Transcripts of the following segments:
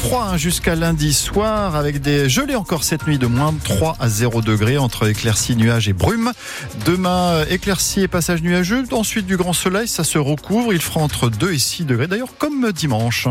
froid hein, jusqu'à lundi soir avec des gelées encore cette nuit de moins 3 à 0 degrés entre éclaircies, nuages et brumes. Demain, éclaircies et passage nuageux. Ensuite, du grand soleil, ça se recouvre. Il fera entre 2 et 6 degrés. D'ailleurs, comme dimanche.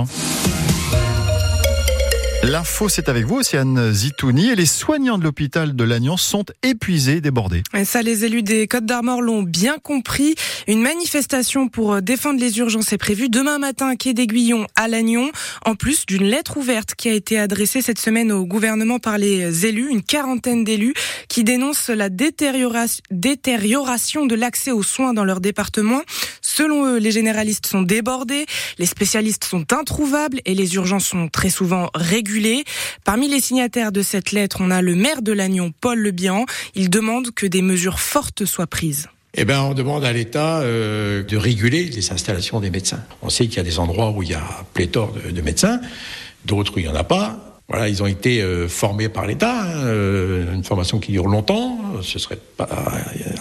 L'info, c'est avec vous, Océane Zitouni. Et les soignants de l'hôpital de Lannion sont épuisés, débordés. Et ça, les élus des Côtes d'Armor l'ont bien compris. Une manifestation pour défendre les urgences est prévue demain matin Quai d'Aiguillon à Lannion. En plus d'une lettre ouverte qui a été adressée cette semaine au gouvernement par les élus, une quarantaine d'élus qui dénoncent la détérioration de l'accès aux soins dans leur département. Selon eux, les généralistes sont débordés, les spécialistes sont introuvables et les urgences sont très souvent régulées Parmi les signataires de cette lettre, on a le maire de Lannion, Paul Lebihan. Il demande que des mesures fortes soient prises. Eh ben, on demande à l'État euh, de réguler les installations des médecins. On sait qu'il y a des endroits où il y a pléthore de médecins, d'autres où il n'y en a pas. Voilà, ils ont été euh, formés par l'État, hein, euh, une formation qui dure longtemps. Ce serait pas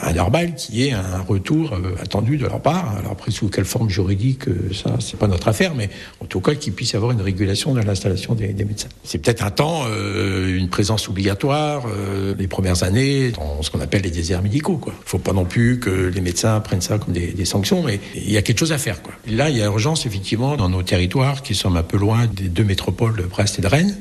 anormal qu'il y ait un retour euh, attendu de leur part. Alors après, sous quelle forme juridique, ça, c'est pas notre affaire, mais en tout cas, qu'il puisse y avoir une régulation de l'installation des, des, médecins. C'est peut-être un temps, une présence obligatoire les premières années dans ce qu'on appelle les déserts médicaux. Quoi. Faut pas non plus que les médecins prennent ça comme des, des sanctions, mais il y a quelque chose à faire. Quoi. Là, il y a urgence effectivement dans nos territoires qui sont un peu loin des deux métropoles de Brest et de Rennes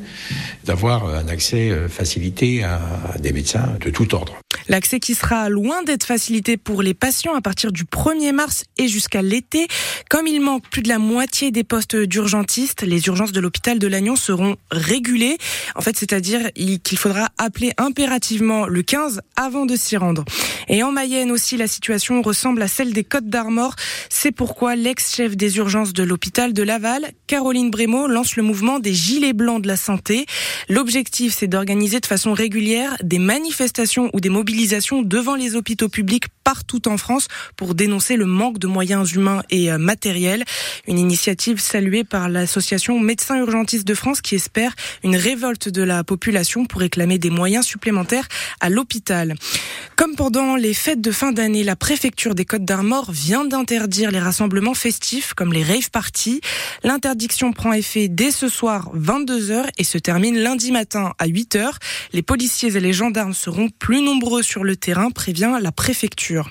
d'avoir un accès euh, facilité à des médecins de tout ordre. L'accès qui sera loin d'être facilité pour les patients à partir du 1er mars et jusqu'à l'été. Comme il manque plus de la moitié des postes d'urgentistes, les urgences de l'hôpital de Lannion seront régulées. En fait, c'est-à-dire qu'il faudra appeler impérativement le 15 avant de s'y rendre. Et en Mayenne aussi, la situation ressemble à celle des Côtes d'Armor. C'est pourquoi l'ex-chef des urgences de l'hôpital de Laval, Caroline Brémaud, lance le mouvement des Gilets Blancs de la Santé. L'objectif, c'est d'organiser de façon régulière des manifestations ou des mobilisations devant les hôpitaux publics partout en France pour dénoncer le manque de moyens humains et euh, matériels. Une initiative saluée par l'association Médecins Urgentistes de France qui espère une révolte de la population pour réclamer des moyens supplémentaires à l'hôpital. Comme pendant les fêtes de fin d'année, la préfecture des Côtes d'Armor vient d'interdire les rassemblements festifs comme les rave parties. L'interdiction prend effet dès ce soir 22h et se termine lundi matin à 8h. Les policiers et les gendarmes seront plus nombreux sur le terrain, prévient la préfecture.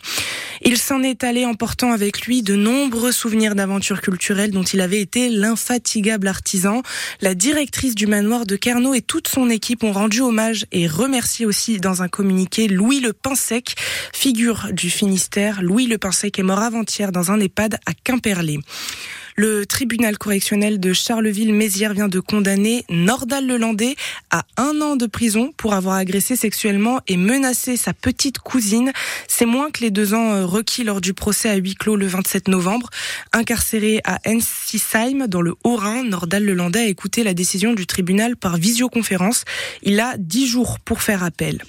Il s'en est allé emportant avec lui de nombreux souvenirs d'aventures culturelles dont il avait été l'infatigable artisan. La directrice du manoir de Kerno et toute son équipe ont rendu hommage et remercié aussi dans un communiqué Louis Le Pinsec, figure du Finistère. Louis Le Pinsec est mort avant-hier dans un EHPAD à Quimperlé. Le tribunal correctionnel de Charleville-Mézières vient de condamner Nordal Lelandais à un an de prison pour avoir agressé sexuellement et menacé sa petite cousine. C'est moins que les deux ans euh, requis lors du procès à huis clos le 27 novembre. Incarcéré à Ensisheim, dans le Haut-Rhin, Nordal Lelandais a écouté la décision du tribunal par visioconférence. Il a dix jours pour faire appel.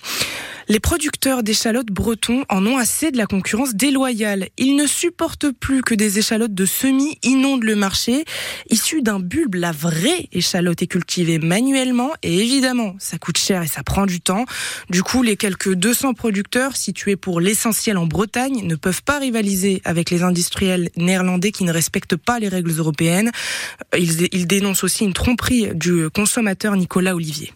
Les producteurs d'échalotes bretons en ont assez de la concurrence déloyale. Ils ne supportent plus que des échalotes de semis inondent le marché. Issus d'un bulbe, la vraie échalote est cultivée manuellement et évidemment, ça coûte cher et ça prend du temps. Du coup, les quelques 200 producteurs situés pour l'essentiel en Bretagne ne peuvent pas rivaliser avec les industriels néerlandais qui ne respectent pas les règles européennes. Ils, ils dénoncent aussi une tromperie du consommateur Nicolas Olivier.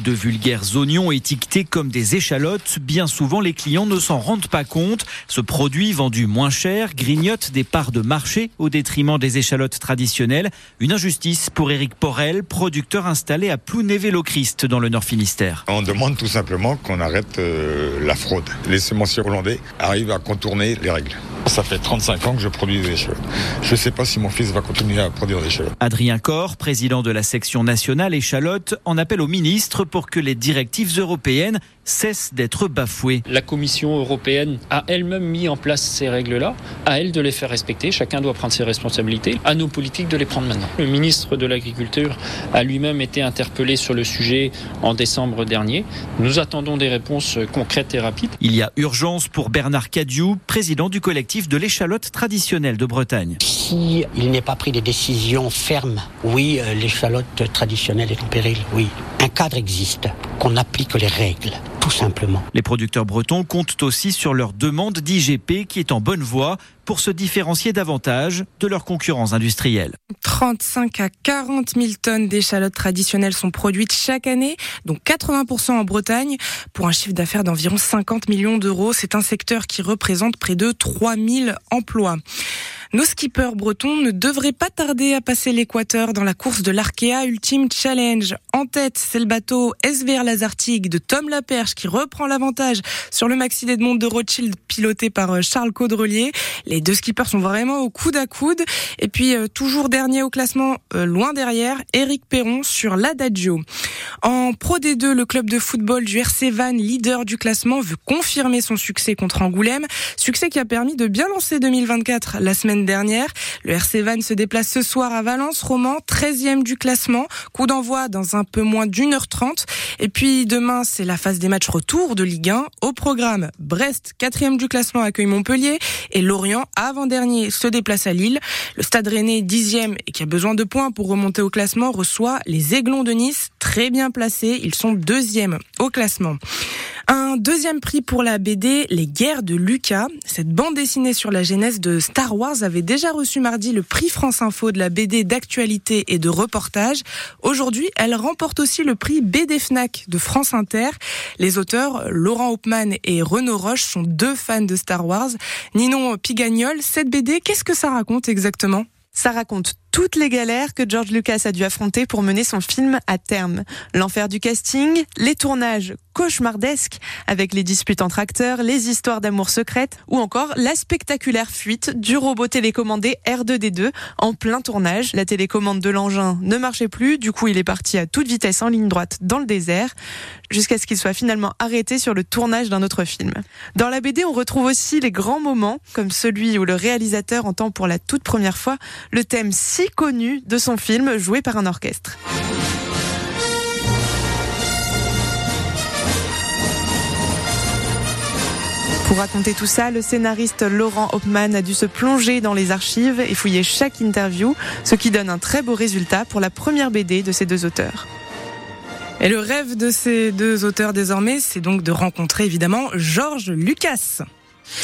De vulgaires oignons étiquetés comme des échalotes, bien souvent les clients ne s'en rendent pas compte. Ce produit vendu moins cher grignote des parts de marché au détriment des échalotes traditionnelles. Une injustice pour Éric Porel, producteur installé à Plounévé-Lochrist dans le Nord Finistère. On demande tout simplement qu'on arrête euh, la fraude. Les semenciers hollandais arrivent à contourner les règles. Ça fait 35 ans que je produis des échalotes. Je ne sais pas si mon fils va continuer à produire des échalotes. Adrien Corr, président de la section nationale échalotes, en appelle au ministre pour que les directives européennes cessent d'être bafouées. La Commission européenne a elle-même mis en place ces règles-là, à elle de les faire respecter. Chacun doit prendre ses responsabilités, à nos politiques de les prendre maintenant. Le ministre de l'Agriculture a lui-même été interpellé sur le sujet en décembre dernier. Nous attendons des réponses concrètes et rapides. Il y a urgence pour Bernard Cadiou, président du collectif de l'échalote traditionnelle de Bretagne. Si il n'est pas pris des décisions fermes, oui, l'échalote traditionnelle est en péril, oui. Un cadre existe. Qu'on applique les règles, tout simplement. Les producteurs bretons comptent aussi sur leur demande d'IGP qui est en bonne voie pour se différencier davantage de leurs concurrents industriels. 35 à 40 000 tonnes d'échalotes traditionnelles sont produites chaque année, dont 80% en Bretagne, pour un chiffre d'affaires d'environ 50 millions d'euros. C'est un secteur qui représente près de 3 000 emplois. Nos skippers bretons ne devraient pas tarder à passer l'équateur dans la course de l'Arkea Ultimate Challenge. En tête, c'est le bateau SVR Lazartigue de Tom Laperche qui reprend l'avantage sur le Maxi Edmond de Rothschild piloté par euh, Charles Caudrelier. Les deux skippers sont vraiment au coude à coude. Et puis, euh, toujours dernier au classement, euh, loin derrière, Eric Perron sur l'Adagio. En Pro D2, le club de football du RC Van, leader du classement, veut confirmer son succès contre Angoulême. Succès qui a permis de bien lancer 2024 la semaine dernière. Le RC Van se déplace ce soir à Valence, Roman, 13e du classement. Coup d'envoi dans un peu moins d'une heure trente. Et puis demain, c'est la phase des matchs retour de Ligue 1. Au programme, Brest, 4e du classement, accueille Montpellier. Et Lorient, avant-dernier, se déplace à Lille. Le Stade Rennais, 10e et qui a besoin de points pour remonter au classement, reçoit les Aiglons de Nice, très bien placés. Ils sont deuxième au classement. Un deuxième prix pour la BD Les Guerres de Lucas. Cette bande dessinée sur la genèse de Star Wars avait déjà reçu mardi le prix France Info de la BD d'actualité et de reportage. Aujourd'hui, elle remporte aussi le prix BD Fnac de France Inter. Les auteurs, Laurent Hauptmann et Renaud Roche, sont deux fans de Star Wars. Ninon Pigagnol, cette BD, qu'est-ce que ça raconte exactement? Ça raconte toutes les galères que George Lucas a dû affronter pour mener son film à terme. L'enfer du casting, les tournages cauchemardesques avec les disputes entre acteurs, les histoires d'amour secrètes ou encore la spectaculaire fuite du robot télécommandé R2D2 en plein tournage. La télécommande de l'engin ne marchait plus, du coup il est parti à toute vitesse en ligne droite dans le désert jusqu'à ce qu'il soit finalement arrêté sur le tournage d'un autre film. Dans la BD, on retrouve aussi les grands moments comme celui où le réalisateur entend pour la toute première fois le thème connu de son film joué par un orchestre. Pour raconter tout ça, le scénariste Laurent Hopman a dû se plonger dans les archives et fouiller chaque interview, ce qui donne un très beau résultat pour la première BD de ces deux auteurs. Et le rêve de ces deux auteurs désormais, c'est donc de rencontrer évidemment Georges Lucas.